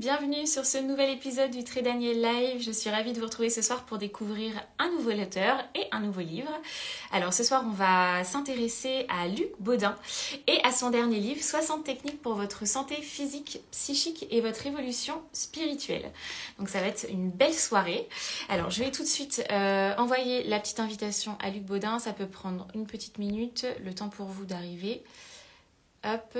bienvenue sur ce nouvel épisode du Très Daniel Live. Je suis ravie de vous retrouver ce soir pour découvrir un nouveau auteur et un nouveau livre. Alors ce soir, on va s'intéresser à Luc Baudin et à son dernier livre 60 techniques pour votre santé physique, psychique et votre évolution spirituelle. Donc ça va être une belle soirée. Alors je vais tout de suite euh, envoyer la petite invitation à Luc Baudin. Ça peut prendre une petite minute, le temps pour vous d'arriver. Hop,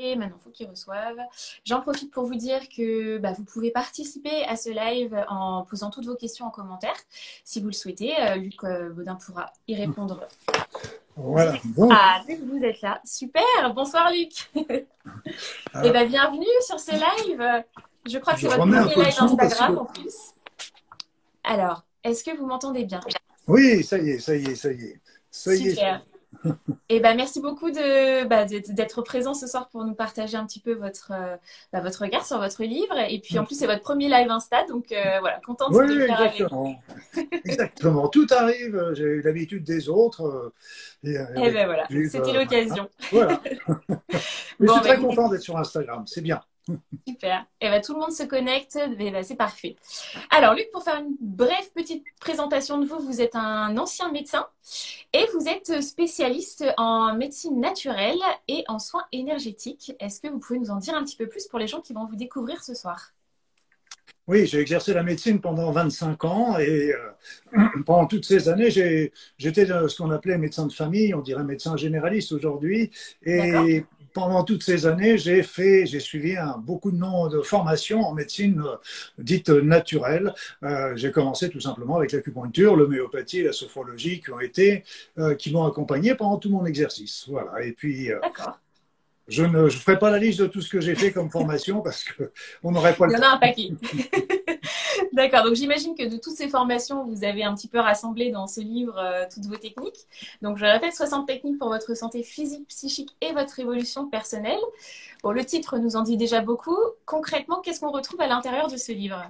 maintenant, il faut qu'ils reçoivent. J'en profite pour vous dire que bah, vous pouvez participer à ce live en posant toutes vos questions en commentaire, si vous le souhaitez. Euh, Luc euh, Baudin pourra y répondre. Voilà. Ah, vous êtes là. Super. Bonsoir, Luc. Et eh bien, bienvenue sur ce live. Je crois que c'est votre premier live Instagram en plus. Alors, est-ce que vous m'entendez bien? Oui, ça y est, ça y est, ça y est. Ça y Super. Et eh ben merci beaucoup bah, de, d'être présent ce soir pour nous partager un petit peu votre, euh, bah, votre regard sur votre livre. Et puis en plus, c'est votre premier live Insta, donc euh, voilà, contente oui, de faire exactement. exactement. Tout arrive, j'ai eu l'habitude des autres. et, eh ben voilà, c'était l'occasion. voilà. Mais je suis très bah, content d'être sur Instagram, c'est bien. Super. Et eh ben, tout le monde se connecte. Eh ben, c'est parfait. Alors, Luc, pour faire une brève petite présentation de vous, vous êtes un ancien médecin et vous êtes spécialiste en médecine naturelle et en soins énergétiques. Est-ce que vous pouvez nous en dire un petit peu plus pour les gens qui vont vous découvrir ce soir? Oui, j'ai exercé la médecine pendant 25 ans et euh, pendant toutes ces années, j'étais ce qu'on appelait médecin de famille, on dirait médecin généraliste aujourd'hui. Et pendant toutes ces années, j'ai fait, j'ai suivi un, beaucoup de noms de formations en médecine euh, dite naturelle. Euh, j'ai commencé tout simplement avec l'acupuncture, l'homéopathie, la sophrologie qui ont été, euh, qui m'ont accompagné pendant tout mon exercice. Voilà. Et puis. Je ne je ferai pas la liste de tout ce que j'ai fait comme formation parce qu'on n'aurait pas le temps. Il y en a un paquet. D'accord, donc j'imagine que de toutes ces formations, vous avez un petit peu rassemblé dans ce livre euh, toutes vos techniques. Donc je répète, 60 techniques pour votre santé physique, psychique et votre évolution personnelle. Bon, le titre nous en dit déjà beaucoup. Concrètement, qu'est-ce qu'on retrouve à l'intérieur de ce livre?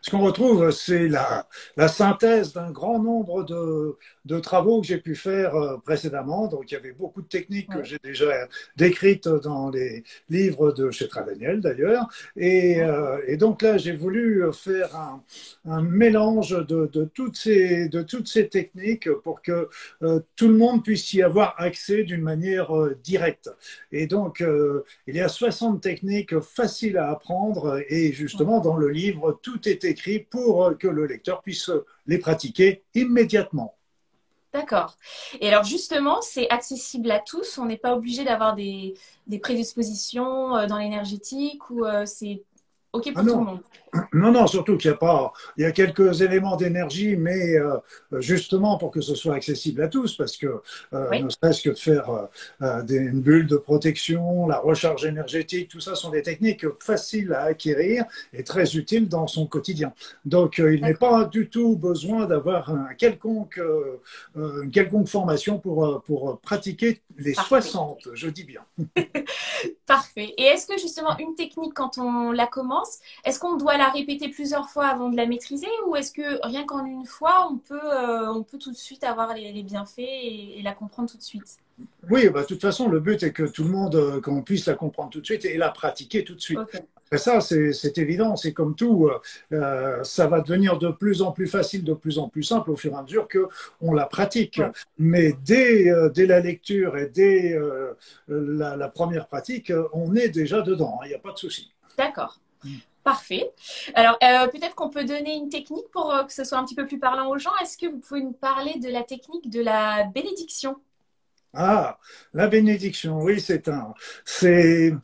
Ce qu'on retrouve, c'est la, la, synthèse d'un grand nombre de, de travaux que j'ai pu faire euh, précédemment. Donc, il y avait beaucoup de techniques que j'ai déjà décrites dans les livres de chez Tradaniel, d'ailleurs. Et, euh, et, donc là, j'ai voulu faire un, un mélange de, de, toutes ces, de toutes ces techniques pour que euh, tout le monde puisse y avoir accès d'une manière directe. Et donc, il y a 60 techniques faciles à apprendre. Et justement, dans le livre, tout est écrit pour que le lecteur puisse les pratiquer immédiatement. D'accord. Et alors justement, c'est accessible à tous. On n'est pas obligé d'avoir des, des, prédispositions euh, dans l'énergétique ou euh, c'est OK pour ah tout le monde. Non, non, surtout qu'il y a pas, il y a quelques éléments d'énergie, mais euh, justement pour que ce soit accessible à tous, parce que euh, ne serait-ce que de faire euh, des, une bulle de protection, la recharge énergétique, tout ça sont des techniques faciles à acquérir et très utiles dans son quotidien. Donc, il n'est pas du tout besoin d'avoir un quelconque, une quelconque formation pour, pour pratiquer les 60, je dis bien. Parfait. Et est-ce que justement une technique, quand on la commence, est-ce qu'on doit la répéter plusieurs fois avant de la maîtriser ou est-ce que rien qu'en une fois, on peut, euh, on peut tout de suite avoir les, bienfaits et, la comprendre tout de suite? Oui, bah, de toute façon, le but est que tout le monde, euh, qu'on puisse la comprendre tout de suite et la pratiquer tout de suite. Et ça, c'est évident, c'est comme tout, euh, ça va devenir de plus en plus facile, de plus en plus simple au fur et à mesure qu'on la pratique. Mais dès, dès, la lecture et dès la, la, première pratique, on est déjà dedans, hein, il n'y a pas de souci. D'accord. Parfait. Alors, euh, peut-être qu'on peut donner une technique pour euh, que ce soit un petit peu plus parlant aux gens. Est-ce que vous pouvez nous parler de la technique de la bénédiction? Ah, la bénédiction, oui, c'est un, c'est,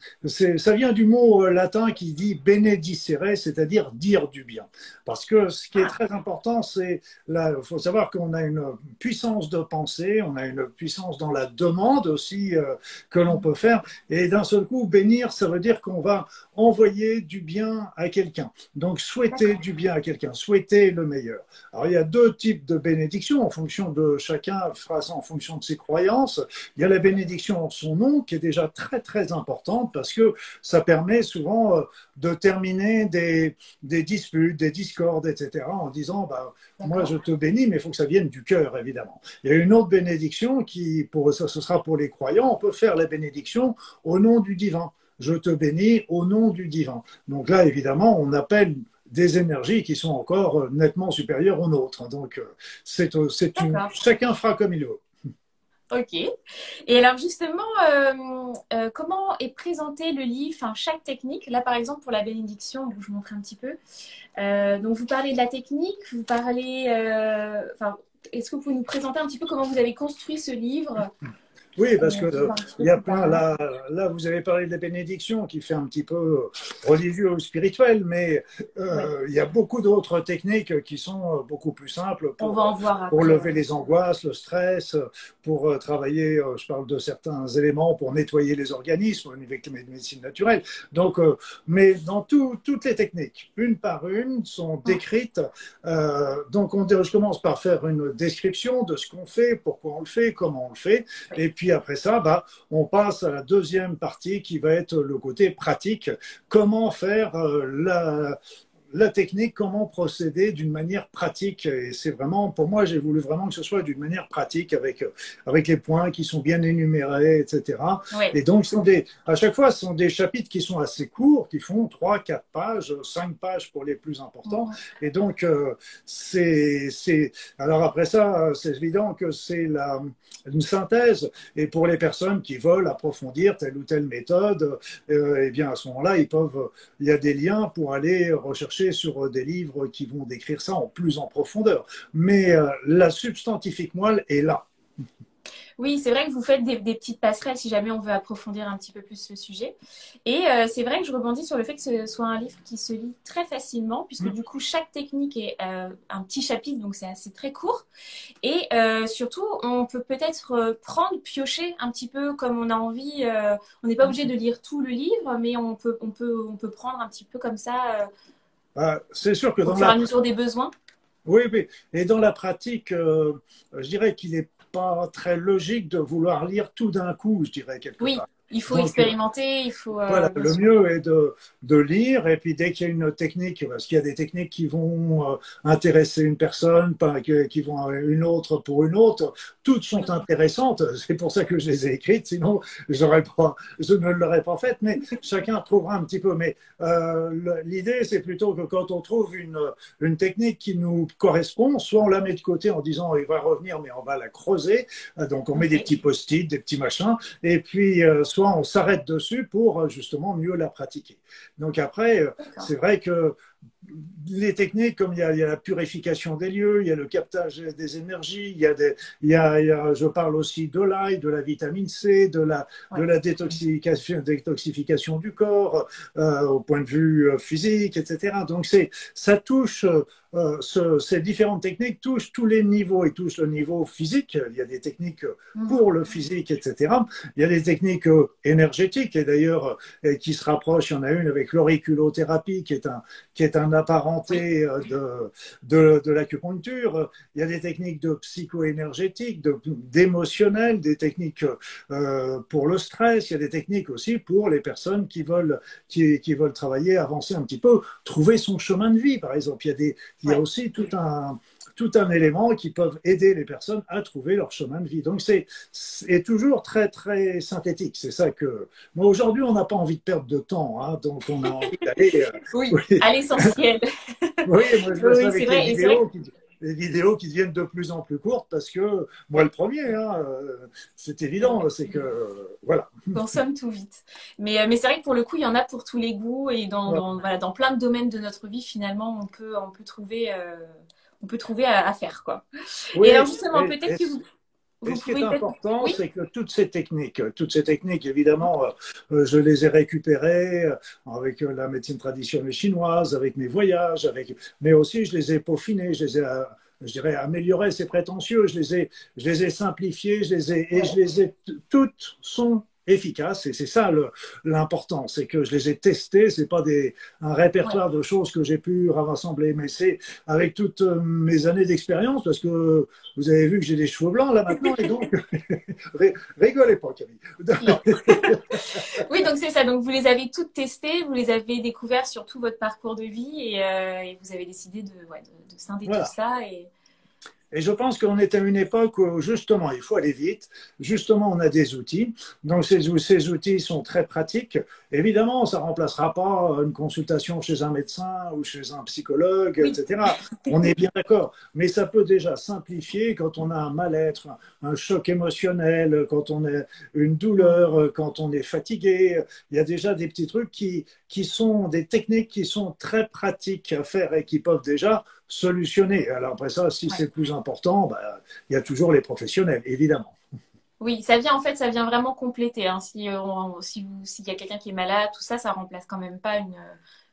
ça vient du mot euh, latin qui dit benedicere, c'est-à-dire dire du bien. Parce que ce qui est très important, c'est, il faut savoir qu'on a une puissance de pensée, on a une puissance dans la demande aussi euh, que l'on peut faire. Et d'un seul coup, bénir, ça veut dire qu'on va envoyer du bien à quelqu'un. Donc, souhaiter du bien à quelqu'un, souhaiter le meilleur. Alors, il y a deux types de bénédictions en fonction de chacun en fonction de ses croyances. Il y a la bénédiction en son nom qui est déjà très très importante parce que ça permet souvent euh, de terminer des, des disputes, des discordes, etc. en disant bah, moi je te bénis mais il faut que ça vienne du cœur évidemment. Il y a une autre bénédiction qui, pour, ce sera pour les croyants, on peut faire la bénédiction au nom du divin. je te bénis au nom du divin. Donc là, évidemment, on appelle des énergies qui sont encore nettement supérieures aux nôtres. Donc, c'est, c'est une, chacun fera comme il veut. Ok. Et alors justement, euh, euh, comment est présenté le livre, enfin chaque technique? Là par exemple pour la bénédiction, je vous montre un petit peu. Euh, donc vous parlez de la technique, vous parlez, enfin, est-ce que vous pouvez nous présenter un petit peu comment vous avez construit ce livre? Oui, parce que il y a plein là, là, vous avez parlé de la bénédiction qui fait un petit peu religieux ou spirituel, mais euh, il y a beaucoup d'autres techniques qui sont beaucoup plus simples pour, pour lever les angoisses, le stress, pour euh, travailler. Euh, je parle de certains éléments pour nettoyer les organismes avec la médecine naturelle. Donc, mais dans toutes les techniques, une par une, sont décrites. donc, on, je commence par faire une description de ce qu'on fait, pourquoi on le fait, comment on le fait, et puis après ça, bah, on passe à la deuxième partie qui va être le côté pratique. Comment faire euh, la, la technique, comment procéder d'une manière pratique. Et c'est vraiment, pour moi, j'ai voulu vraiment que ce soit d'une manière pratique avec, avec les points qui sont bien énumérés, etc. Et donc, sont des, à chaque fois, ce sont des chapitres qui sont assez courts, qui font 3, 4 pages, 5 pages pour les plus importants. Et donc, euh, c'est, c'est, alors après ça, c'est évident que c'est la, une synthèse. Et pour les personnes qui veulent approfondir telle ou telle méthode, euh, eh bien, à ce moment-là, ils peuvent, il y a des liens pour aller rechercher sur euh, des livres qui vont décrire ça en plus en profondeur. Mais euh, la substantifique moelle est là. Oui, c'est vrai que vous faites des, petites passerelles si jamais on veut approfondir un petit peu plus le sujet. Et euh, c'est vrai que je rebondis sur le fait que ce soit un livre qui se lit très facilement, puisque mm. du coup, chaque technique est un petit chapitre, donc c'est assez très court. Et surtout, on peut peut-être prendre, piocher un petit peu comme on a envie. on n'est pas obligé de lire tout le livre, mais on peut, on peut, on peut prendre un petit peu comme ça ah, c'est sûr que dans la... mesure des besoins Oui, oui. Et dans la pratique, euh, je dirais qu'il n'est pas très logique de vouloir lire tout d'un coup, je dirais, quelque oui. part. Il faut expérimenter, il faut. Euh, voilà, le mieux est de, de, lire, et puis dès qu'il y a une technique, parce qu'il y a des techniques qui vont euh, intéresser une personne, pas, qui vont une autre pour une autre, toutes sont intéressantes. C'est pour ça que je les ai écrites, sinon pas, je ne l'aurais pas faites, mais chacun trouvera un petit peu. Mais euh, l'idée, c'est plutôt que quand on trouve une, une technique qui nous correspond, soit on la met de côté en disant il va revenir, mais on va la creuser. Donc on met des petits post-it, des petits machins, et puis soit on s'arrête dessus pour euh, justement mieux la pratiquer. Donc après, euh, c'est vrai que les techniques, comme il y, a, la purification des lieux, il y a le captage des énergies, il y a, des, il y a, je parle aussi de l'ail, de la vitamine C, de la, de la détoxification, détoxification du corps euh, au point de vue euh, physique, etc. Donc c'est, ça touche, euh, ce, ces différentes techniques touchent tous les niveaux et touchent le niveau physique. Il y a des techniques mm. pour le physique, etc. Il y a des techniques énergétiques et d'ailleurs qui se rapprochent. Il y en a une avec l'auriculothérapie qui est un, qui est un apparenté euh, de, de, de l'acupuncture. Il y a des techniques de psycho-énergétique, d'émotionnel, des techniques euh, pour le stress. Il y a des techniques aussi pour les personnes qui veulent, qui, qui veulent travailler, avancer un petit peu, trouver son chemin de vie, par exemple. Il y a, des, il y a aussi tout un tout un élément qui peuvent aider les personnes à trouver leur chemin de vie. Donc c'est toujours très très synthétique. C'est ça que moi aujourd'hui on n'a pas envie de perdre de temps, hein, donc on a envie d'aller euh, oui, à l'essentiel. oui, moi je oui, avec vrai, les vidéos qui les vidéos qui deviennent de plus en plus courtes parce que moi le premier, hein, euh, c'est évident, c'est que voilà. On consomme tout vite. Mais, euh, mais c'est vrai que pour le coup, il y en a pour tous les goûts et dans, dans, voilà, dans plein de domaines de notre vie, finalement, on peut, on peut trouver on peut trouver à, faire. Quoi. et alors justement, peut-être que vous... ce qui est important, c'est que toutes ces techniques, toutes ces techniques, évidemment, euh, je les ai récupérées euh, avec euh, la médecine traditionnelle chinoise, avec mes voyages, avec, mais aussi je les ai peaufinées, je les ai, je dirais, améliorées, c'est prétentieux, je les ai, je les ai simplifiées, je les ai, et je les ai, toutes sont efficace. Et c'est ça l'important, c'est que je les ai testés. C'est pas des, un répertoire de choses que j'ai pu rassembler, mais c'est avec toutes euh, mes années d'expérience, parce que vous avez vu que j'ai des cheveux blancs là maintenant, et donc rigolez pas, Camille. oui, donc c'est ça. Donc vous les avez toutes testées, vous les avez découvertes sur tout votre parcours de vie, et, euh, vous avez décidé de, ouais, de, scinder tout ça. Et... Et je pense qu'on est à une époque où justement il faut aller vite. Justement, on a des outils. Donc ces, ces outils sont très pratiques. Évidemment, ça remplacera pas une consultation chez un médecin ou chez un psychologue, etc. On est bien d'accord. Mais ça peut déjà simplifier quand on a un mal-être, un choc émotionnel, quand on a une douleur, quand on est fatigué. Il y a déjà des petits trucs qui, qui sont des techniques qui sont très pratiques à faire et qui peuvent déjà solutionner. Alors après ça, si c'est plus important, bah, il y a toujours les professionnels, évidemment. Oui, ça vient en fait, ça vient vraiment compléter. Hein. Si, euh, si s'il y a quelqu'un qui est malade, tout ça, ça remplace quand même pas une,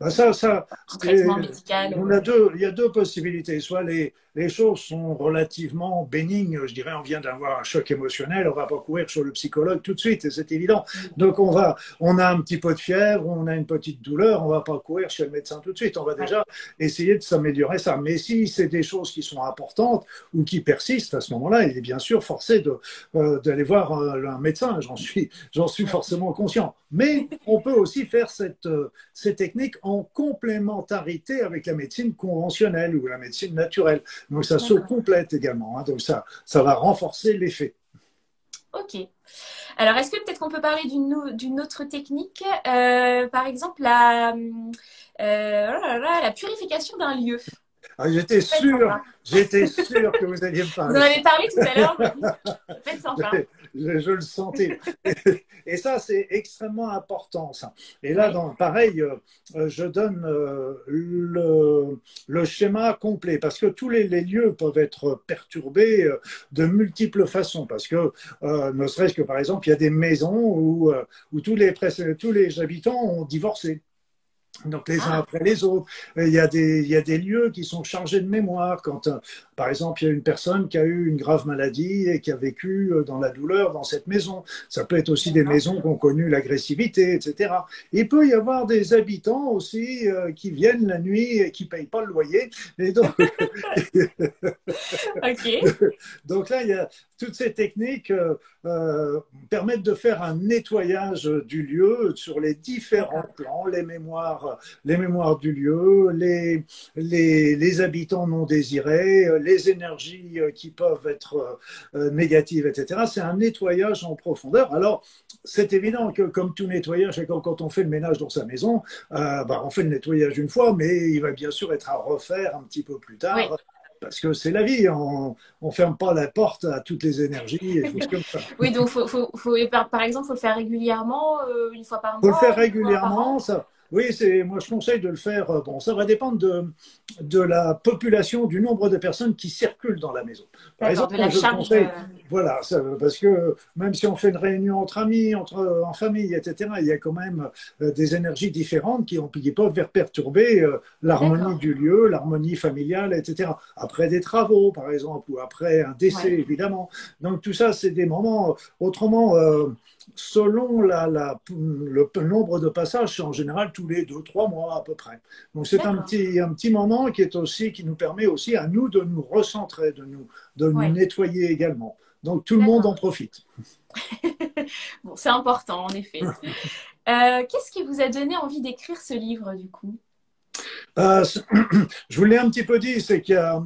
ça, ça, un traitement médical. On a deux, il y a deux possibilités. Soit les, les choses sont relativement bénignes, je dirais, on vient d'avoir un choc émotionnel, on va pas courir sur le psychologue tout de suite, c'est évident. Donc on va, on a un petit peu de fièvre, on a une petite douleur, on va pas courir chez le médecin tout de suite, on va déjà essayer de s'améliorer ça. Mais si c'est des choses qui sont importantes ou qui persistent, à ce moment-là, il est bien sûr forcé euh, d'aller voir un, un médecin. J'en suis, j'en suis forcément conscient. Mais on peut aussi faire cette, euh, ces techniques en complémentarité avec la médecine conventionnelle ou la médecine naturelle. Donc ça se complète également. Hein. donc ça, ça va renforcer l'effet. Ok. Alors, est-ce que peut-être qu'on peut parler d'une autre technique euh, Par exemple, la, euh, oh la purification d'un lieu? Ah, j'étais sûr, j'étais sûr que vous alliez me parler. Vous en avez parlé tout à l'heure. Faites sympa je, le sentais. Et ça, c'est extrêmement important. Ça. Et là, dans, pareil, euh, je donne euh, le, le, schéma complet parce que tous les, lieux peuvent être perturbés euh, de multiples façons. Parce que, ne serait-ce que par exemple, il y a des maisons où, où tous, les, tous les habitants ont divorcé donc les uns ah. après les autres. Il y, a des, il y a des lieux qui sont chargés de mémoire. Quand, euh, par exemple, il y a une personne qui a eu une grave maladie et qui a vécu euh, dans la douleur dans cette maison. Ça peut être aussi des maisons qui ont connu l'agressivité, etc. Il peut y avoir des habitants aussi euh, qui viennent la nuit et qui ne payent pas le loyer. Et donc, donc là, il y a toutes ces techniques permettent de faire un nettoyage du lieu sur les différents plans, les mémoires les mémoires du lieu, les, les, habitants non désirés, les énergies euh, qui peuvent être euh, négatives, etc. C'est un nettoyage en profondeur. Alors, c'est évident que comme tout nettoyage, et quand, on fait le ménage dans sa maison, euh, bah, on fait le nettoyage une fois, mais il va bien sûr être à refaire un petit peu plus tard. parce que c'est la vie, on ne ferme pas la porte à toutes les énergies et comme ça. Oui, donc faut, faut, par, exemple, il faut le faire régulièrement, une fois par mois. Il faut le faire régulièrement, ça, oui, c'est, moi je conseille de le faire. Euh, bon, ça va dépendre de, de la population, du nombre de personnes qui circulent dans la maison. Par exemple, je conseille, voilà, parce que même si on fait une réunion entre amis, entre, en famille, etc., il y a quand même euh, des énergies différentes qui, qui peuvent perturber euh, l'harmonie du lieu, l'harmonie familiale, etc. Après des travaux, par exemple, ou après un décès, évidemment. Donc tout ça, c'est des moments. Autrement, selon la, le, nombre de passages, c'est en général tous les deux, trois mois à peu près. Donc c'est un petit, un petit moment qui est aussi, qui nous permet aussi à nous de nous recentrer, de nous, de nous nettoyer également. Donc tout le monde en profite. bon, c'est important en effet. Euh, qu'est-ce qui vous a donné envie d'écrire ce livre du coup? Euh, Je vous l'ai un petit peu dit, c'est qu'il y a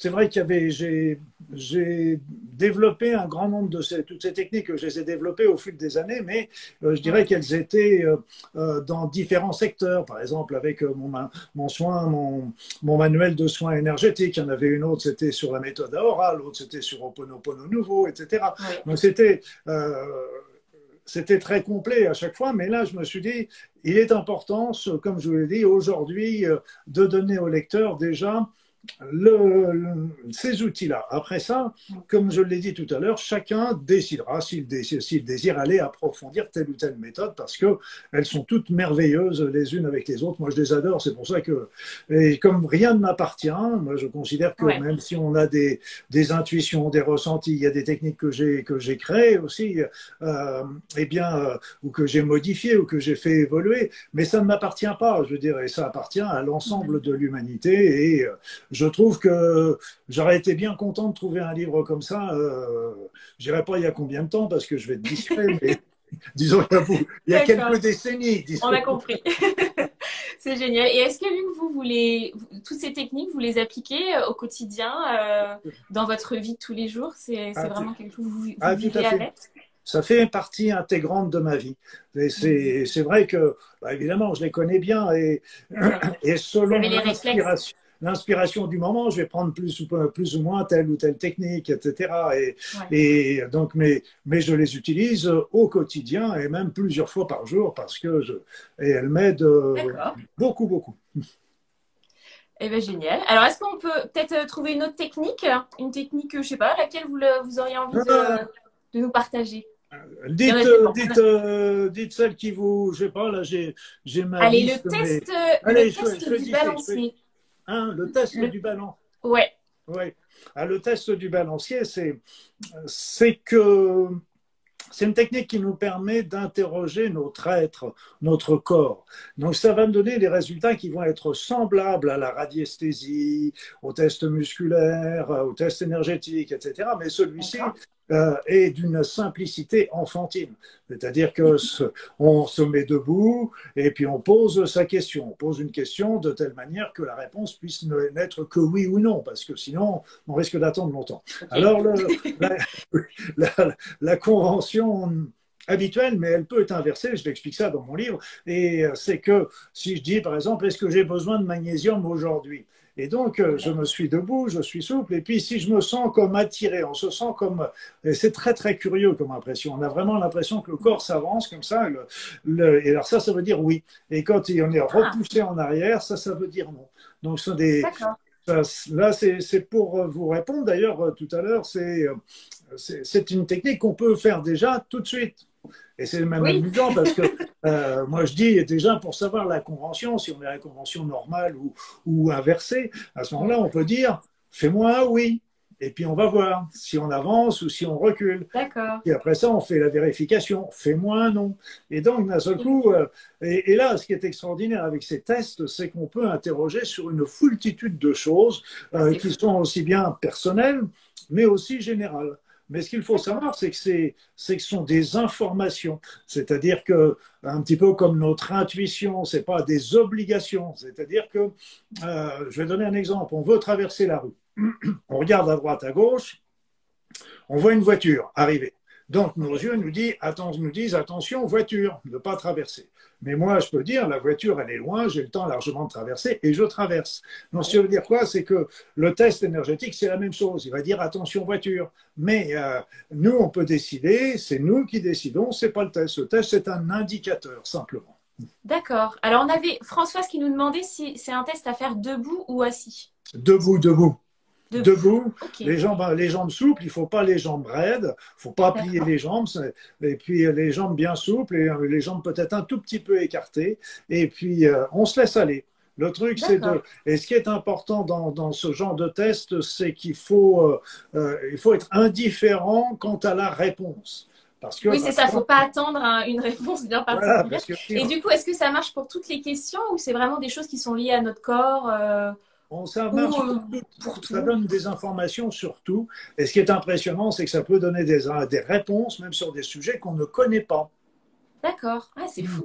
c'est vrai qu'il y avait, j'ai développé un grand nombre de ces, toutes ces techniques, je les ai développées au fil des années, mais euh, je dirais qu'elles étaient euh, euh, dans différents secteurs. Par exemple, avec mon, mon soin, mon, mon, manuel de soins énergétiques, il y en avait une autre, c'était sur la méthode Aora, l'autre c'était sur Oponopono Nouveau, etc. Donc c'était c'était très complet à chaque fois, mais là, je me suis dit, il est important, comme je vous l'ai dit, aujourd'hui, de donner au lecteur déjà le, ces outils-là. Après ça, comme je l'ai dit tout à l'heure, chacun décidera s'il désire, aller approfondir telle ou telle méthode parce que elles sont toutes merveilleuses les unes avec les autres. Moi, je les adore. C'est pour ça que, et comme rien ne m'appartient, moi, je considère que même si on a des, des, intuitions, des ressentis, il y a des techniques que j'ai que j'ai créées aussi, euh, eh bien, euh, ou que j'ai modifiées ou que j'ai fait évoluer, mais ça ne m'appartient pas. Je veux dire, et ça appartient à l'ensemble de l'humanité et euh, je trouve que j'aurais été bien content de trouver un livre comme ça. Euh, je dirais pas il y a combien de temps parce que je vais être discret, mais disons il y a, quelques décennies. On a compris. C'est génial. Et est-ce que Luc, vous voulez toutes ces techniques, vous les appliquez euh, au quotidien euh, dans votre vie de tous les jours? C'est ah, vraiment quelque chose que vous, ah, vivez avec? Ça fait partie intégrante de ma vie. Et c'est vrai que, bah, évidemment, je les connais bien et, et selon l'inspiration, l'inspiration du moment, je vais prendre plus ou, plus ou moins telle ou telle technique, etc. Et, et donc, mais, mais je les utilise au quotidien et même plusieurs fois par jour parce que je, et elles m'aident beaucoup, beaucoup. Eh bien, génial. Alors, est-ce qu'on peut peut-être trouver une autre technique? Une technique, je ne sais pas, laquelle vous, vous auriez envie de, euh, de nous partager? Dites, euh, dites, euh, dites, celle qui vous, je sais pas, là j'ai, ma Allez, le test, le test du balancier. Hein, le test du ballon. Ouais. Ouais. Ah, le test du balancier, c'est, que c'est une technique qui nous permet d'interroger notre être, notre corps. Donc ça va nous donner des résultats qui vont être semblables à la radiesthésie, au test musculaire, au test énergétique, etc. Mais celui-ci euh, est d'une simplicité enfantine. C'est-à-dire que on se met debout et puis on pose sa question. On pose une question de telle manière que la réponse puisse n'être que oui ou non, parce que sinon on risque d'attendre longtemps. Alors la, convention habituelle, mais elle peut être inversée, je l'explique ça dans mon livre, et c'est que si je dis par exemple, est-ce que j'ai besoin de magnésium aujourd'hui? Et donc, euh, je me suis debout, je suis souple. Et puis, si je me sens comme attiré, on se sent comme. c'est très, très curieux comme impression. On a vraiment l'impression que le corps s'avance comme ça. Le, et alors, ça, ça veut dire oui. Et quand on est repoussé en arrière, ça, ça veut dire non. Donc, ce sont des. là, c'est pour vous répondre. D'ailleurs, euh, tout à l'heure, euh, c'est une technique qu'on peut faire déjà tout de suite. Et c'est même amusant parce que euh, moi je dis déjà pour savoir la convention, si on est à la convention normale ou, ou inversée, à ce moment-là on peut dire fais-moi un oui. Et puis on va voir si on avance ou si on recule. D'accord. Et après ça, on fait la vérification. Fais-moi un non. Et donc, d'un seul coup, euh, et, là, ce qui est extraordinaire avec ces tests, c'est qu'on peut interroger sur une foultitude de choses euh, qui sont aussi bien personnelles, mais aussi générales. Mais ce qu'il faut savoir, c'est que, c'est, que ce sont des informations. C'est-à-dire que, un petit peu comme notre intuition, ce n'est pas des obligations. C'est-à-dire que, euh, je vais donner un exemple. On veut traverser la rue. On regarde à droite, à gauche. On voit une voiture arriver. Donc nos yeux nous, disent, nous disent attention, voiture, ne pas traverser. Mais moi, je peux dire, la voiture, elle est loin, j'ai le temps largement de traverser et je traverse. Donc, ce qui veut dire quoi? C'est que le test énergétique, c'est la même chose. Il va dire attention, voiture. Mais euh, nous, on peut décider, c'est nous qui décidons, c'est pas le test. Le test, c'est un indicateur, simplement. D'accord. Alors, on avait Françoise qui nous demandait si c'est un test à faire debout ou assis. Debout, debout debout, les, jambes, les jambes souples, il ne faut pas les jambes raides, il ne faut pas plier les jambes, et puis euh, les jambes bien souples et euh, les jambes peut-être un tout petit peu écartées, et puis euh, on se laisse aller. Le truc, c'est de. Et ce qui est important dans, dans ce genre de test, c'est qu'il faut, il faut être indifférent quant à la réponse. Parce que, oui, c'est ça, il ne faut pas attendre une réponse bien particulière. et du coup, est-ce que ça marche pour toutes les questions ou c'est vraiment des choses qui sont liées à notre corps on, ça marche pour, ça donne des informations sur tout. Et ce qui est impressionnant, c'est que ça peut donner des, des réponses, même sur des sujets qu'on ne connaît pas. D'accord, ah, c'est fou.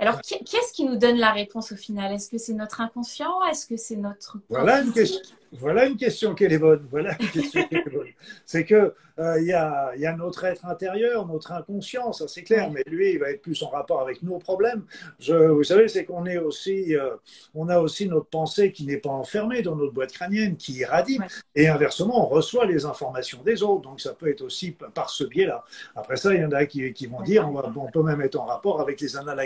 Alors, qui, est-ce qui nous donne la réponse au final? Est-ce que c'est notre inconscient? Est-ce que c'est notre voilà une, question, voilà une question qui est bonne. Voilà une question qui est bonne. C'est que euh, il y, a, y, a, notre être intérieur, notre inconscient, ça c'est clair, mais lui, il va être plus en rapport avec nos problèmes. Je, vous savez, c'est qu'on est aussi, euh, on a aussi notre pensée qui n'est pas enfermée dans notre boîte crânienne, qui irradie, et inversement, on reçoit les informations des autres. Donc ça peut être aussi par ce biais-là. Après ça, il y en a qui, qui vont dire, on, on, peut même être en rapport avec les annales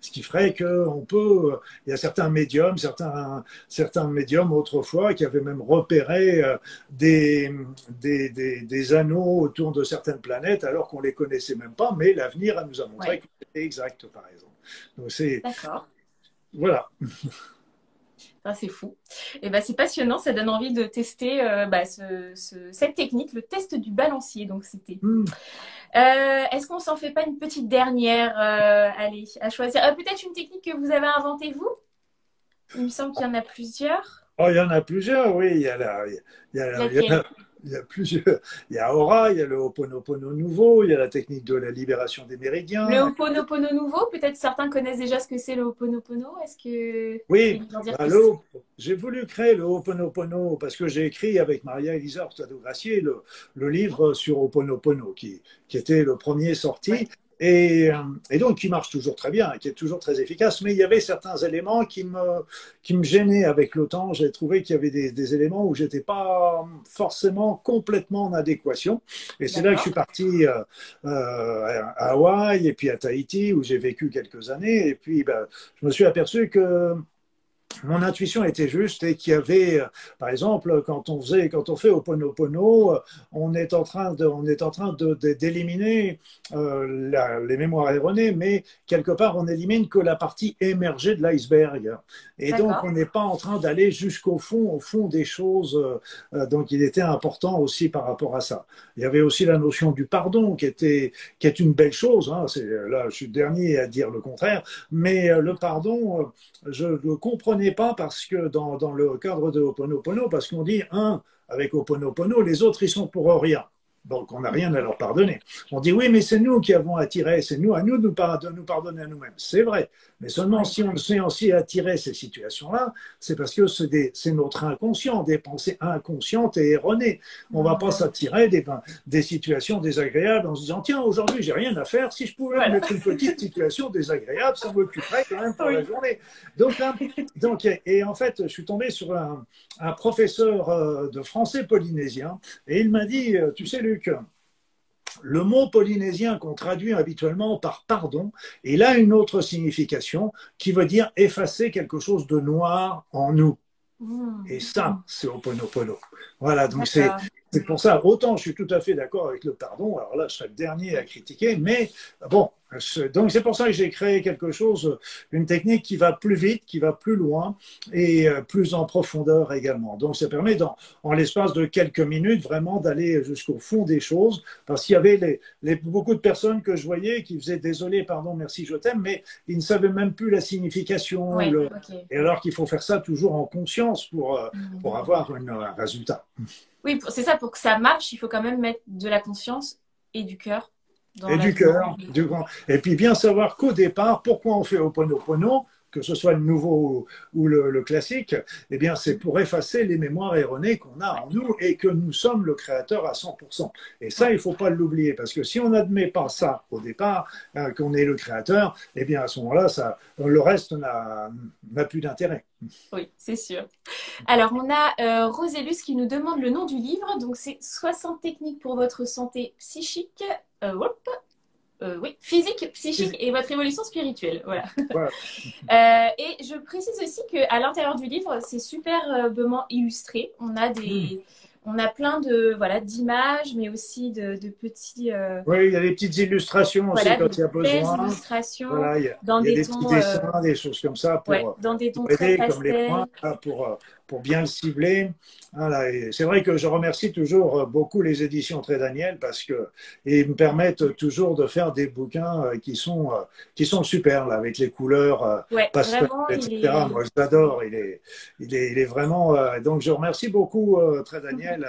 ce qui ferait qu'on peut, il y a certains médiums, certains, certains médiums autrefois qui avaient même repéré euh, des, des, des, des, anneaux autour de certaines planètes alors qu'on les connaissait même pas, mais l'avenir nous a montré que c'était exact, par exemple. Donc c'est D'accord. Voilà. Ah, c'est fou. Et eh ben, c'est passionnant, ça donne envie de tester euh, bah, ce, cette technique, le test du balancier. Donc c'était. Hmm. Euh, est-ce qu'on s'en fait pas une petite dernière Allez, à choisir? Peut-être une technique que vous avez inventée vous? Il me semble qu'il y en a plusieurs. Oh, il y en a plusieurs, oui. Il y, a la, il, y a, il y a plusieurs. Il y a Aura, il y a le Ho'oponopono nouveau, il y a la technique de la libération des méridiens. Le Ho'oponopono nouveau, peut-être certains connaissent déjà ce que c'est le Ho'oponopono. Est-ce que. Oui, bah, j'ai voulu créer le Ho'oponopono parce que j'ai écrit avec Maria Elisa Hurtado-Gracier le, le, livre sur Ho'oponopono qui, qui était le premier sorti. Et, et, donc qui marche toujours très bien, qui est toujours très efficace. Mais il y avait certains éléments qui me, qui me gênaient avec le temps. J'ai trouvé qu'il y avait des, des, éléments où j'étais pas forcément complètement en adéquation. Et c'est là que je suis parti euh, euh, à Hawaï et puis à Tahiti où j'ai vécu quelques années. Et puis ben, je me suis aperçu que mon intuition était juste et qu'il y avait, euh, par exemple, quand on faisait, quand on fait Oponopono, euh, on est en train de, on est en train de, d'éliminer euh, les mémoires erronées, mais quelque part on élimine que la partie émergée de l'iceberg. Et donc on n'est pas en train d'aller jusqu'au fond, au fond des choses. donc il était important aussi par rapport à ça. Il y avait aussi la notion du pardon qui était, qui est une belle chose. Hein. C'est, là, je suis le dernier à dire le contraire, mais le pardon, je le comprenais pas parce que dans, dans le cadre de Oponopono, parce qu'on dit, un, avec Oponopono, les autres, ils sont pour rien. Donc, on n'a rien à leur pardonner. On dit oui, mais c'est nous qui avons attiré, c'est nous à nous de nous pardonner à nous-mêmes. C'est vrai. Mais seulement si on sait aussi attirer ces situations-là, c'est parce que c'est notre inconscient, des pensées inconscientes et erronées. On ne va pas s'attirer des, des situations désagréables en se disant tiens, aujourd'hui, j'ai rien à faire. Si je pouvais mettre une petite situation désagréable, ça m'occuperait quand même pour la journée. Donc, hein, donc, et en fait, je suis tombé sur un, un professeur euh, de français polynésien et il m'a dit, euh, tu sais, le mot polynésien qu'on traduit habituellement par pardon, il a une autre signification qui veut dire effacer quelque chose de noir en nous. Mmh. Et ça, c'est Oponopono. Voilà, donc c'est pour ça, autant je suis tout à fait d'accord avec le pardon, alors là, je serais le dernier à critiquer, mais bon, donc c'est pour ça que j'ai créé quelque chose, une technique qui va plus vite, qui va plus loin et euh, plus en profondeur également. Donc ça permet dans, en l'espace de quelques minutes vraiment d'aller jusqu'au fond des choses, parce qu'il y avait les, beaucoup de personnes que je voyais qui faisaient désolé, pardon, merci, je t'aime, mais ils ne savaient même plus la signification. Et alors qu'il faut faire ça toujours en conscience pour, euh, mmh. pour avoir un résultat. Oui, c'est ça, pour que ça marche, il faut quand même mettre de la conscience et du cœur et du cœur. Du Et puis bien savoir qu'au départ, pourquoi on fait Oponopono, que ce soit le nouveau ou le, classique, eh bien c'est pour effacer les mémoires erronées qu'on a en nous et que nous sommes le créateur à 100%. Et ça, il ne faut pas l'oublier, parce que si on n'admet pas ça au départ, hein, qu'on est le créateur, eh bien à ce moment-là, le reste n'a plus d'intérêt. Oui, c'est sûr. Alors, on a euh, Rosélus qui nous demande le nom du livre. Donc, c'est 60 techniques pour votre santé psychique, euh, euh, oui, physique, psychique et votre évolution spirituelle. Voilà. Euh, et je précise aussi qu'à l'intérieur du livre, c'est superbement illustré. On a des. On a plein de voilà d'images, mais aussi de, petits. Oui, il y a des petites illustrations aussi quand il y a besoin. Des illustrations. Voilà, il y a, dans des, petits dessins, des choses comme ça pour, dans des tons très comme les points, pour pour bien le cibler. c'est vrai que je remercie toujours beaucoup les éditions Très Daniel parce que ils me permettent toujours de faire des bouquins euh, qui sont euh, qui sont super là, avec les couleurs euh, pastel, etc. Moi, j'adore. Il est, il est, il est vraiment. donc, je remercie beaucoup Très Daniel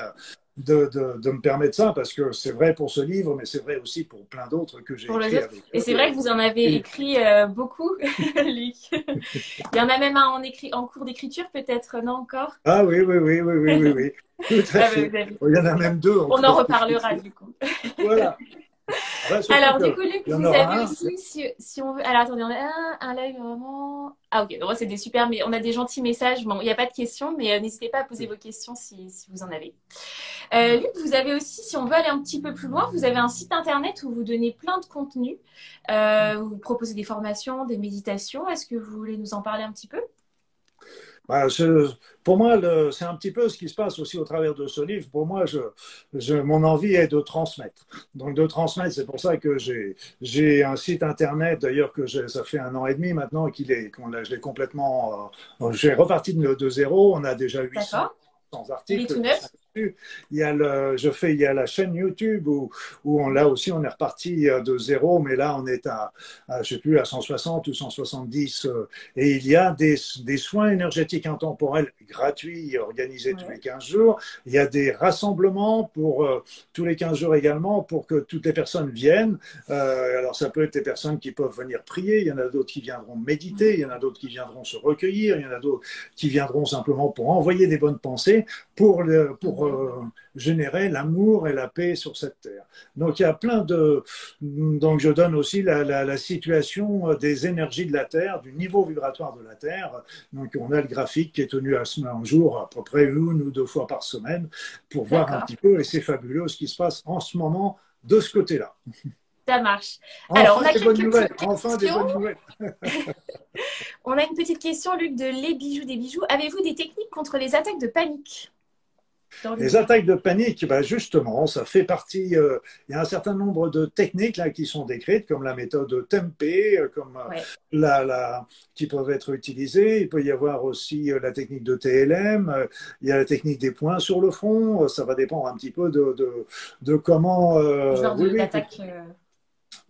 de, de, me permettre ça, parce que c'est vrai pour ce livre, mais c'est vrai aussi pour plein d'autres que j'ai écrit. Et c'est vrai que vous en avez écrit euh, beaucoup, Luc. Il y en a même un en, écrit, en cours d'écriture, peut-être, non encore? Ah oui, oui, oui, oui, oui, oui. oui. Tout à ah, fait. Il y en a même deux. On en reparlera, du coup. voilà. Alors, du coup, Luc, vous avez aussi, si, on veut. Alors, attendez, on a un, un live vraiment. Ah, ok, c'est des super, mais on a des gentils messages. Bon, il n'y a pas de questions, mais euh, n'hésitez pas à poser vos questions si, vous en avez. Euh, Luc, vous avez aussi, si on veut aller un petit peu plus loin, vous avez un site internet où vous donnez plein de contenus. Euh, vous proposez des formations, des méditations. Est-ce que vous voulez nous en parler un petit peu? Bah, pour moi, c'est un petit peu ce qui se passe aussi au travers de ce livre. Pour moi, je, mon envie est de transmettre. Donc, de transmettre, c'est pour ça que j'ai un site internet, d'ailleurs, que ça fait un an et demi maintenant qu'il est, je l'ai complètement, euh, j'ai reparti de, de, zéro. On a déjà 800 articles. Il est tout neuf. Il y a le, je fais, il y a la chaîne YouTube où, où on, là aussi, on est reparti euh, de zéro, mais là, on est à, à je sais plus, à 160 ou 170. Euh, et il y a des, des soins énergétiques intemporels gratuits organisés tous les 15 jours. Il y a des rassemblements pour euh, tous les 15 jours également pour que toutes les personnes viennent. Euh, alors, ça peut être des personnes qui peuvent venir prier. Il y en a d'autres qui viendront méditer. Il y en a d'autres qui viendront se recueillir. Il y en a d'autres qui viendront simplement pour envoyer des bonnes pensées pour, le, pour euh, générer l'amour et la paix sur cette terre. Donc il y a plein de... Donc je donne aussi la, la, la, situation des énergies de la terre, du niveau vibratoire de la terre. Donc on a le graphique qui est tenu à un jour à peu près une ou deux fois par semaine pour voir un petit peu et c'est fabuleux ce qui se passe en ce moment de ce côté-là. Ça marche. Enfin, Alors, on a des bonnes nouvelles. Enfin, des bonnes nouvelles. on a une petite question, Luc, de Les Bijoux des Bijoux. Avez-vous des techniques contre les attaques de panique? Les attaques de panique, ben justement, ça fait partie. Euh, il y a un certain nombre de techniques là qui sont décrites, comme la méthode Tempé, euh, comme euh, ouais. la, la, qui peuvent être utilisées. Il peut y avoir aussi la technique de TLM. il y a la technique des points sur le front. Ça va dépendre un petit peu de, de, de comment. genre oui, d'attaque.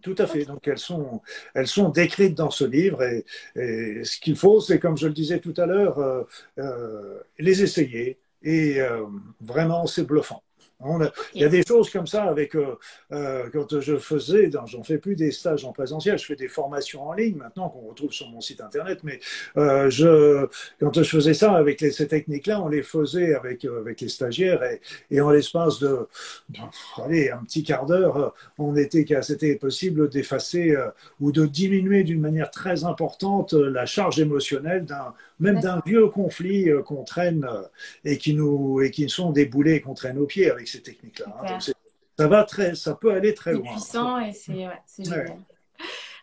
Tout à fait. Donc elles sont, elles sont décrites dans ce livre et, et ce qu'il faut, c'est comme je le disais tout à l'heure, euh, euh, les essayer et euh, vraiment c'est bluffant. A, il y a des choses comme ça avec euh, euh, quand je faisais, j'en fais plus des stages en présentiel, je fais des formations en ligne maintenant qu'on retrouve sur mon site internet. Mais euh, je, quand je faisais ça avec les, ces techniques-là, on les faisait avec avec les stagiaires et, et en l'espace de, de, allez, un petit quart d'heure, on était c'était possible d'effacer ou de diminuer d'une manière très importante la charge émotionnelle d'un même d'un vieux conflit qu'on traîne et qui nous et qui sont des boulets qu'on traîne aux pieds avec ces techniques-là. Hein. ça va très, ça peut aller très loin. C'est puissant et c'est ouais, génial.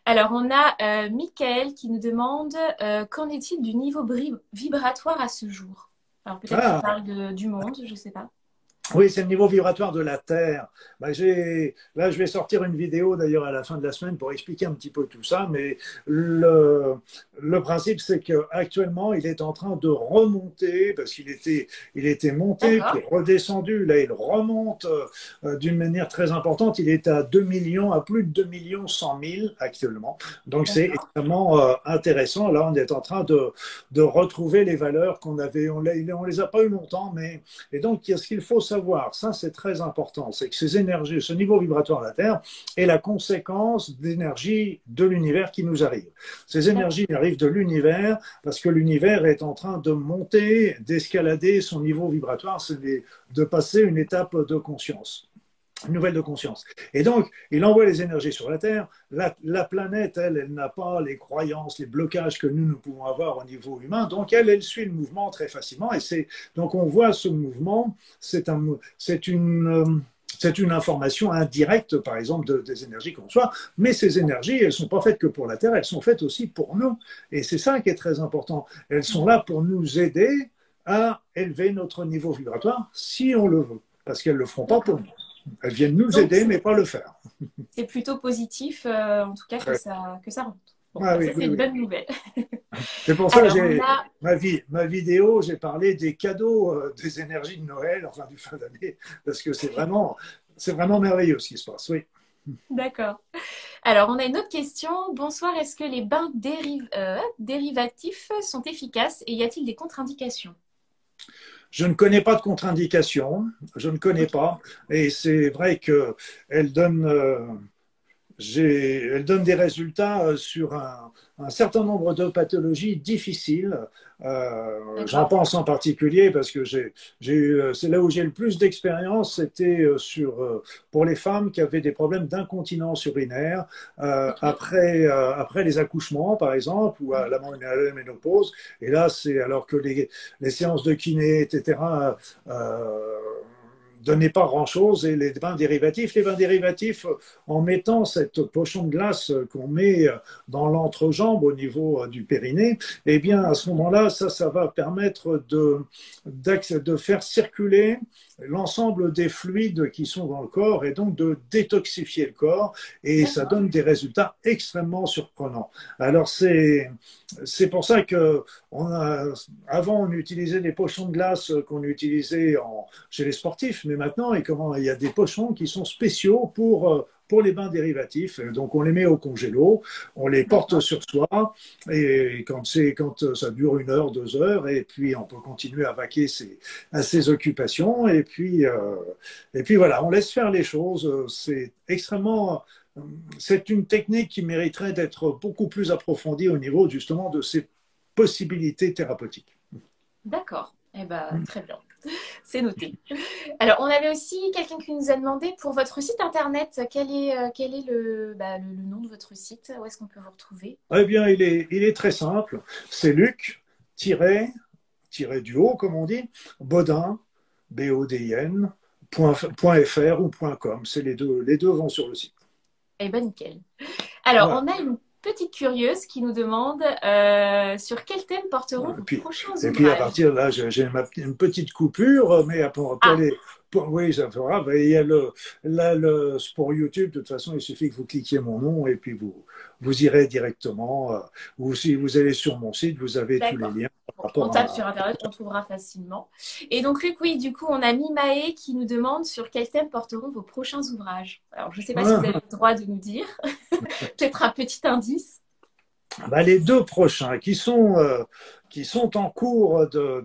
Alors, on a euh, Michael qui nous demande euh, qu'en est-il du niveau vibratoire à ce jour? Alors, peut-être ah. qu'il parle de, du monde, je ne sais pas. Oui, c'est le niveau vibratoire de la Terre. Ben, là, je vais sortir une vidéo d'ailleurs à la fin de la semaine pour expliquer un petit peu tout ça. Mais le, le principe, c'est qu'actuellement, il est en train de remonter parce qu'il était, il était monté puis redescendu. Là, il remonte euh, d'une manière très importante. Il est à 2 millions, à plus de 2 millions 100 000 actuellement. Donc, c'est extrêmement euh, intéressant. Là, on est en train de, de retrouver les valeurs qu'on avait. On on les a pas eu longtemps, mais et donc, ce qu'il faut savoir ça c'est très important, c'est que ces énergies, ce niveau vibratoire de la Terre est la conséquence d'énergie de l'univers qui nous arrive. Ces énergies arrivent de l'univers parce que l'univers est en train de monter, d'escalader son niveau vibratoire, c'est de passer une étape de conscience nouvelle de conscience. Et donc, il envoie les énergies sur la Terre. La, la planète, elle, elle n'a pas les croyances, les blocages que nous, nous pouvons avoir au niveau humain. Donc, elle, elle suit le mouvement très facilement. Et c'est donc, on voit ce mouvement. C'est un, c'est une euh, c'est une information indirecte, par exemple, de, des énergies qu'on reçoit, mais ces énergies, elles ne sont pas faites que pour la Terre, elles sont faites aussi pour nous. Et c'est ça qui est très important. Elles sont là pour nous aider à élever notre niveau vibratoire, si on le veut, parce qu'elles ne le feront pas pour nous. Elles viennent nous Donc, aider, mais pas le faire. C'est plutôt positif, euh, en tout cas, que, ouais. ça, que ça rentre. Bon, ah, oui, ça, oui, c'est oui. une bonne nouvelle. C'est pour ça que j'ai a... ma, vie, ma vidéo, j'ai parlé des cadeaux euh, des énergies de Noël, enfin du fin d'année, parce que c'est vraiment, c'est vraiment merveilleux ce qui se passe. Oui. D'accord. Alors, on a une autre question. Bonsoir, est-ce que les bains dériv euh, dérivatifs sont efficaces et y a-t-il des contre-indications? Je ne connais pas de contre-indication, je ne connais pas, et c'est vrai qu'elle donne, euh, elle donne des résultats euh, sur un, un certain nombre de pathologies difficiles. Euh, J'en pense en particulier parce que j'ai eu, c'est là où j'ai le plus d'expérience, c'était euh, sur euh, pour les femmes qui avaient des problèmes d'incontinence urinaire euh, après euh, après les accouchements par exemple ou à la ménopause. Et là, c'est alors que les, les séances de kiné, etc. Euh, donnait pas grand-chose et les bains dérivatifs, les bains dérivatifs, en mettant cette pochon de glace qu'on met dans l'entrejambe au niveau du périnée, eh bien à ce moment-là, ça, ça va permettre de, de faire circuler l'ensemble des fluides qui sont dans le corps et donc de détoxifier le corps et ça donne des résultats extrêmement surprenants. Alors c'est c'est pour ça que on a, avant, on utilisait des pochons de glace qu'on utilisait en, chez les sportifs, mais maintenant, et comment, il y a des pochons qui sont spéciaux pour, euh, pour les bains dérivatifs. Donc, on les met au congélo, on les porte sur soi, et quand, c'est, quand ça dure une heure, deux heures, et puis on peut continuer à vaquer ses, à ses occupations, et puis, euh, et puis voilà, on laisse faire les choses. C'est extrêmement c'est une technique qui mériterait d'être beaucoup plus approfondie au niveau justement de ses possibilités thérapeutiques. D'accord. Eh ben, très bien. C'est noté. Alors, on avait aussi quelqu'un qui nous a demandé pour votre site internet, quel est, euh, quel est le, bah, le, nom de votre site? Où est-ce qu'on peut vous retrouver? Eh bien, il est, il est très simple. C'est Luc, tiré, tiré du haut, comme on dit, Bodin, B-O-D-I-N, .fr ou .com. C'est les deux, les deux vont sur le site. Eh ben nickel. Alors, on a une petite curieuse qui nous demande euh, sur quel thème porteront vos prochains ouvrages. Et puis à partir de là, j'ai une petite coupure, mais pour, ah. les, oui, ça fera. Il y a le, là, le, pour YouTube, de toute façon, il suffit que vous cliquiez mon nom et puis vous, vous irez directement. Euh, ou si vous allez sur mon site, vous avez tous les liens. On tape sur Internet, on trouvera facilement. Et donc, Luc, oui, du coup, on a Mimae qui nous demande sur quel thème porteront vos prochains ouvrages. Alors, je ne sais pas si vous avez le droit de nous dire. Peut-être un petit indice. Bah, les deux prochains qui sont, euh, qui sont en cours de,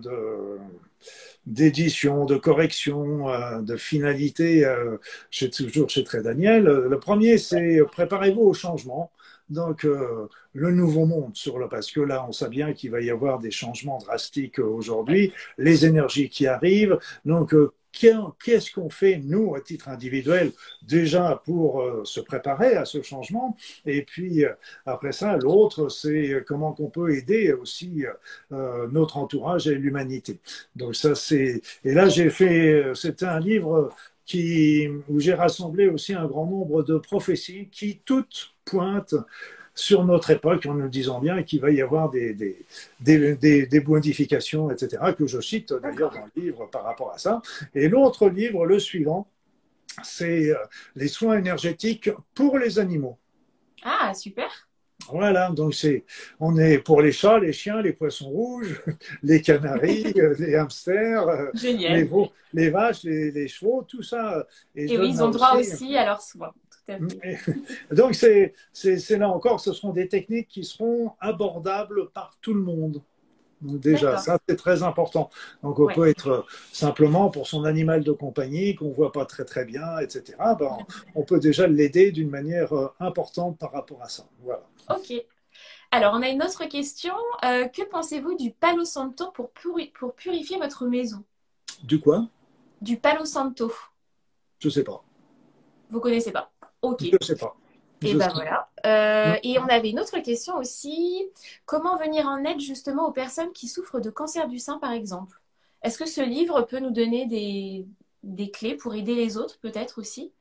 d'édition, de correction, euh, de finalité, euh, chez, toujours chez Très Daniel. Le premier, c'est Préparez-vous au changement donc euh, le nouveau monde sur le parce que là on sait bien qu'il va y avoir des changements drastiques aujourd'hui, les énergies qui arrivent, donc euh, qu'est-ce qu'on fait, nous, à titre individuel, déjà pour euh, se préparer à ce changement? Et puis, après ça, l'autre, c'est comment qu'on peut aider aussi notre entourage et l'humanité. Donc ça, c'est... Et là, j'ai fait... C'était un livre qui, où j'ai rassemblé aussi un grand nombre de prophéties qui toutes pointent sur notre époque en nous disant bien qu'il va y avoir des, des, des, des, modifications, etc., que je cite d'ailleurs dans le livre par rapport à ça. Et l'autre livre, le suivant, c'est euh, les soins énergétiques pour les animaux. Ah, super. Voilà, donc c'est, on est pour les chats, les chiens, les poissons rouges, les canaris, euh, les hamsters, euh, les, les vaches, les, chevaux, tout ça. Et, oui, ils ont droit aussi à leurs soins. Donc c'est, c'est, là encore, ce seront des techniques qui seront abordables par tout le monde. Donc déjà, ça c'est très important. Donc on peut être simplement pour son animal de compagnie qu'on voit pas très très bien, etc. Ben, on peut déjà l'aider d'une manière euh, importante par rapport à ça. Voilà. Ok. Alors, on a une autre question. Euh, que pensez-vous du Palo Santo pour, pour purifier votre maison? Du quoi? Du Palo Santo. Je sais pas. Vous connaissez pas? Ok. Je sais pas. Et ben voilà. Euh, et on avait une autre question aussi. Comment venir en aide justement aux personnes qui souffrent de cancer du sein, par exemple? Est-ce que ce livre peut nous donner des, des clés pour aider les autres, peut-être aussi?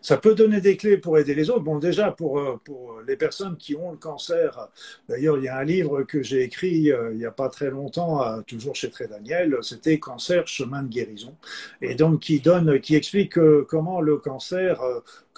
Ça peut donner des clés pour aider les autres. Bon, déjà, pour, euh, pour les personnes qui ont le cancer, d'ailleurs, il y a un livre que j'ai écrit euh, il n'y a pas très longtemps, euh, toujours chez Très Daniel, c'était Cancer, chemin de guérison. Et donc, qui donne, qui explique comment le cancer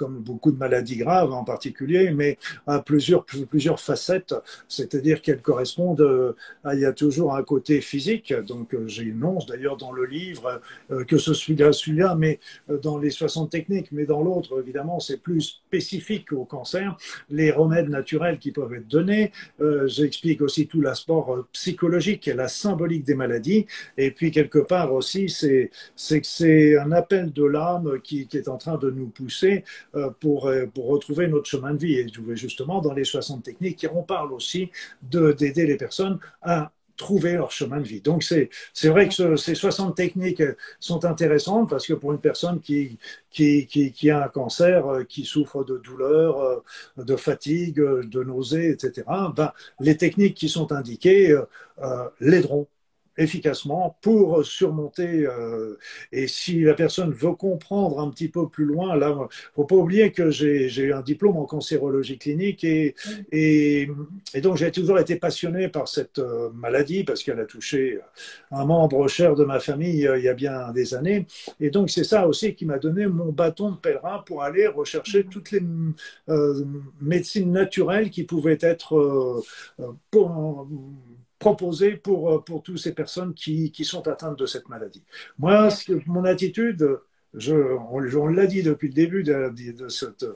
comme beaucoup de maladies graves en particulier, mais à plusieurs, plusieurs facettes, c'est-à-dire qu'elles correspondent à, il y a toujours un côté physique, donc j'énonce d'ailleurs dans le livre que ce celui-là, celui-là, mais dans les 60 techniques, mais dans l'autre, évidemment, c'est plus spécifique au cancer, les remèdes naturels qui peuvent être donnés, euh, j'explique aussi tout l'aspect psychologique et la symbolique des maladies, et puis quelque part aussi, c'est que c'est un appel de l'âme qui, est en train de nous pousser euh, pour, euh, pour retrouver notre chemin de vie. Et justement, dans les 60 techniques, on parle aussi d'aider les personnes à trouver leur chemin de vie. Donc c'est vrai que ces 60 techniques sont intéressantes parce que pour une personne qui, qui, qui, a un cancer, euh, qui souffre de douleur, de fatigue, de nausées, etc., ben, les techniques qui sont indiquées l'aideront efficacement pour surmonter. Euh, et si la personne veut comprendre un petit peu plus loin, là, faut pas oublier que j'ai eu un diplôme en cancérologie clinique et, et, et donc j'ai toujours été passionné par cette euh, maladie parce qu'elle a touché un membre cher de ma famille euh, il y a bien des années. Et donc c'est ça aussi qui m'a donné mon bâton de pèlerin pour aller rechercher toutes les médecines naturelles qui pouvaient être pour, proposé pour, euh, pour toutes ces personnes qui, qui sont atteintes de cette maladie. Moi, que, mon attitude, je, on, l'a dit depuis le début de, de, cette,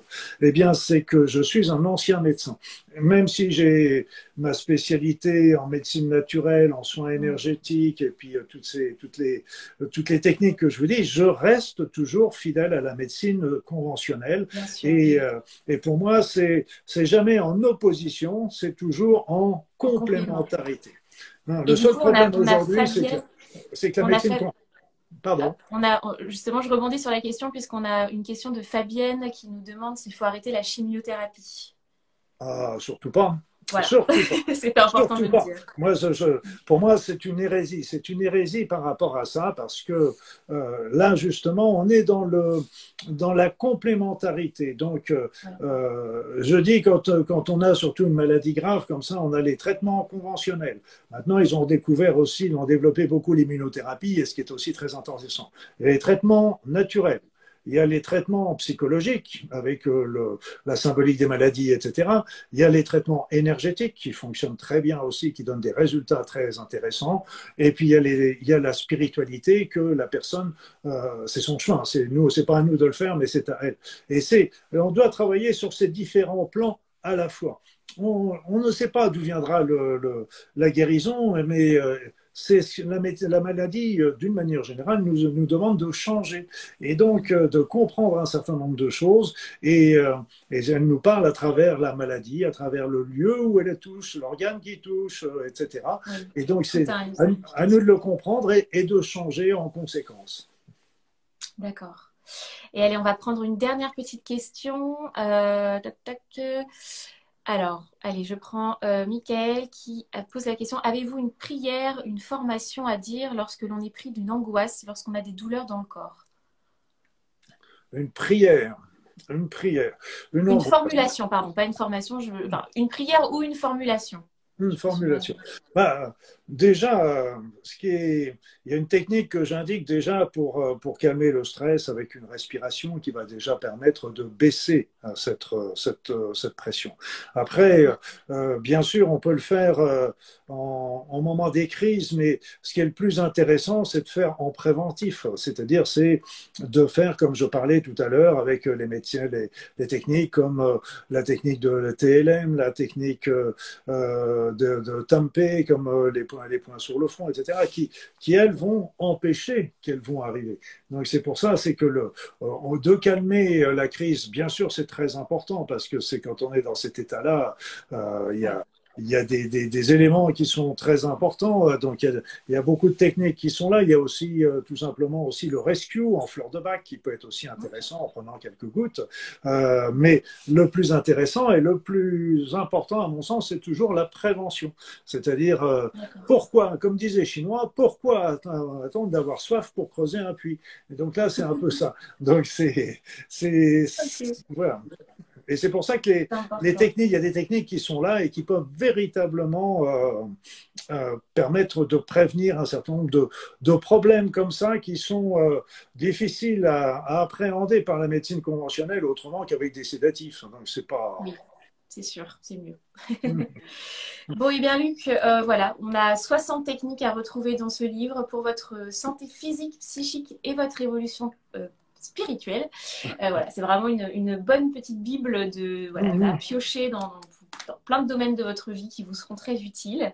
eh bien, c'est que je suis un ancien médecin. Même si j'ai ma spécialité en médecine naturelle, en soins mm. énergétiques et puis euh, toutes ces, toutes les, toutes les techniques que je vous dis, je reste toujours fidèle à la médecine conventionnelle. Et, euh, et pour moi, c'est, c'est jamais en opposition, c'est toujours en complémentarité. le seul problème aujourd'hui, c'est que, la médecine Pardon. On a, justement, je rebondis sur la question puisqu'on a une question de Fabienne qui nous demande s'il faut arrêter la chimiothérapie. Ah, surtout pas. C'est important de le dire. Moi, pour moi, c'est une hérésie. C'est une hérésie par rapport à ça parce que euh, là, justement, on est dans, le, dans la complémentarité. Donc, euh, euh, je dis quand, quand on a surtout une maladie grave comme ça, on a les traitements conventionnels. Maintenant, ils ont découvert aussi, ils ont développé beaucoup l'immunothérapie et ce qui est aussi très intéressant. Et les traitements naturels. Il y a les traitements psychologiques avec euh, la symbolique des maladies, etc. Il y a les traitements énergétiques qui fonctionnent très bien aussi, qui donnent des résultats très intéressants. Et puis il y a, la spiritualité que la personne, euh, c'est son choix. C'est nous, c'est pas à nous de le faire, mais c'est à elle. Et c'est, on doit travailler sur ces différents plans à la fois. On, ne sait pas d'où viendra la guérison, mais euh, c'est la, la, maladie, euh, d'une manière générale, nous, nous demande de changer et donc euh, de comprendre un certain nombre de choses. Et, euh, et, elle nous parle à travers la maladie, à travers le lieu où elle touche, l'organe qui touche, etc. Et donc, c'est à, nous de le comprendre et, et de changer en conséquence. D'accord. Et allez, on va prendre une dernière petite question. Euh, tac, tac. Alors, allez, je prends euh, Michael qui pose la question Avez-vous une prière, une formation à dire lorsque l'on est pris d'une angoisse, lorsqu'on a des douleurs dans le corps? Une prière. Une prière. Une, formulation, pardon, pas une formation. Je... une prière ou une formulation. Une formulation. Bah, déjà, ce qui est, il y a une technique que j'indique déjà pour, euh, pour calmer le stress avec une respiration qui va déjà permettre de baisser hein, cette, cette, cette pression. Après, euh, bien sûr, on peut le faire euh, en, en, moment des crises, mais ce qui est le plus intéressant, c'est de faire en préventif, c'est-à-dire c'est de faire, comme je parlais tout à l'heure, avec les médecins, les, les, techniques comme la technique de la TLM, la technique de, de Tampé, comme les les points sur le front, etc., qui, qui elles vont empêcher qu'elles vont arriver. Donc c'est pour ça, c'est que le, euh, de calmer euh, la crise, bien sûr, c'est très important parce que c'est quand on est dans cet état-là, euh, il y a il y a des, des, des, éléments qui sont très importants. Euh, donc, il y, a, il y, a, beaucoup de techniques qui sont là. Il y a aussi, euh, tout simplement, aussi le rescue en fleur de bac qui peut être aussi intéressant en prenant quelques gouttes. Euh, mais le plus intéressant et le plus important, à mon sens, c'est toujours la prévention. C'est-à-dire, euh, pourquoi, comme disait les Chinois, pourquoi attendre d'avoir soif pour creuser un puits? Et donc là, c'est un peu ça. Donc, c'est, c'est, voilà. Et c'est pour ça que les, techniques, il y a des techniques qui sont là et qui peuvent véritablement euh, euh, permettre de prévenir un certain nombre de, de problèmes comme ça qui sont euh, difficiles à, appréhender par la médecine conventionnelle autrement qu'avec des sédatifs. Donc c'est pas. Oui, c'est sûr, c'est mieux. Mm. bon, et bien Luc, voilà, on a 60 techniques à retrouver dans ce livre pour votre santé physique, psychique et votre évolution spirituelle. Euh, voilà, c'est vraiment une, bonne petite bible de voilà, mhm. à piocher dans, plein de domaines de votre vie qui vous seront très utiles.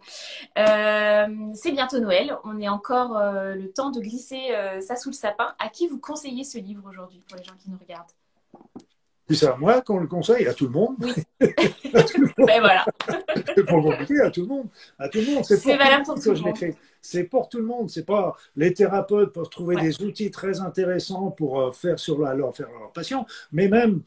Euh, c'est bientôt Noël, on est encore euh, le temps de glisser ça sous le sapin. À qui vous conseillez ce livre aujourd'hui pour les gens qui nous regardent? Puis c'est à moi qu'on le conseille à tout le monde. Oui. Ben voilà. c'est pas compliqué à tout le monde. À tout le monde. C'est pour valable pour tout le monde. C'est pour tout le monde. C'est pas les thérapeutes pour trouver des outils très intéressants pour euh, faire sur la, leur faire à leurs patients, mais même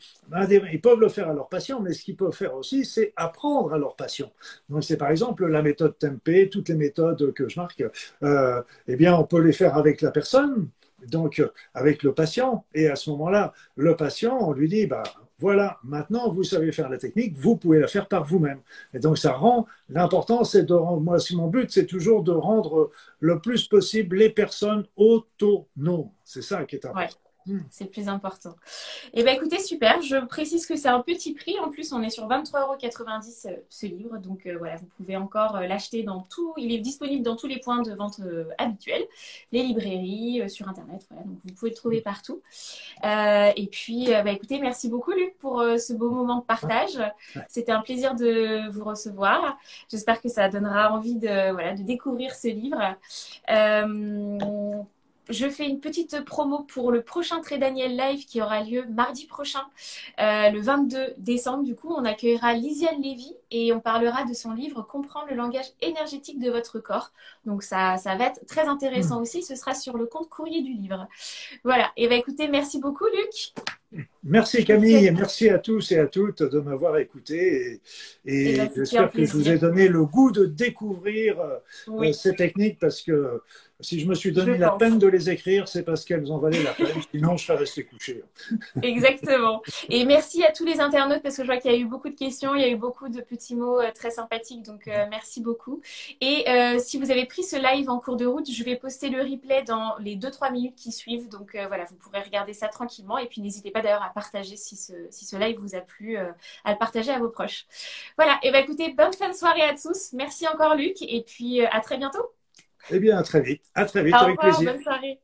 ils peuvent le faire à leurs patients, mais ce qu'ils peuvent faire aussi, c'est apprendre à leurs patients. Donc c'est par exemple la méthode Tempé, toutes les méthodes que je marque. Euh, eh bien, on peut les faire avec la personne donc avec le patient. Et à ce moment-là, le patient, on lui dit, bah, voilà, maintenant vous savez faire la technique, vous pouvez la faire par vous-même. Et donc ça rend, l'important c'est de rendre, moi mon but c'est toujours de rendre le plus possible les personnes autonomes. C'est ça qui est important. C'est le plus important. Et eh bien, écoutez, super. Je précise que c'est un petit prix. En plus, on est sur 23,90 euros euh, ce livre. Donc, euh, voilà, vous pouvez encore euh, l'acheter dans tout. Il est disponible dans tous les points de vente habituels, les librairies, sur Internet. Voilà, donc, vous pouvez le trouver partout. et puis, bah, écoutez, merci beaucoup, Luc, pour ce beau moment de partage. C'était un plaisir de vous recevoir. J'espère que ça donnera envie de, voilà, de découvrir ce livre je fais une petite promo pour le prochain Très Daniel Live qui aura lieu mardi prochain, euh, le 22 décembre. Du coup, on accueillera Lisiane Lévy et on parlera de son livre Comprendre le langage énergétique de votre corps. Donc ça, ça va être très intéressant hmm. aussi. Ce sera sur le compte courrier du livre. Voilà. Et bien écoutez, merci beaucoup Luc. Merci Camille et merci à tous et à toutes de m'avoir écouté et, eh ben, j'espère que je vous ai donné le goût de découvrir euh, ces techniques parce que si je me suis donné la peine de les écrire, c'est parce qu'elles en valaient la peine. Sinon, je serais resté couché. Exactement. Et merci à tous les internautes parce que je vois qu'il y a eu beaucoup de questions, il y a eu beaucoup de petits mots euh, très sympathiques. Donc, euh, merci beaucoup. Et euh, si vous avez pris ce live en cours de route, je vais poster le replay dans les 2-3 minutes qui suivent. Donc, voilà, vous pourrez regarder ça tranquillement. Et puis, n'hésitez pas d'ailleurs à partager si ce, si ce live vous a plu, à le partager à vos proches. Voilà. Et bien, écoutez, bonne fin de soirée à tous. Merci encore, Luc. Et puis, à très bientôt. Eh bien, à très vite. À très vite, avec plaisir. Bonne soirée.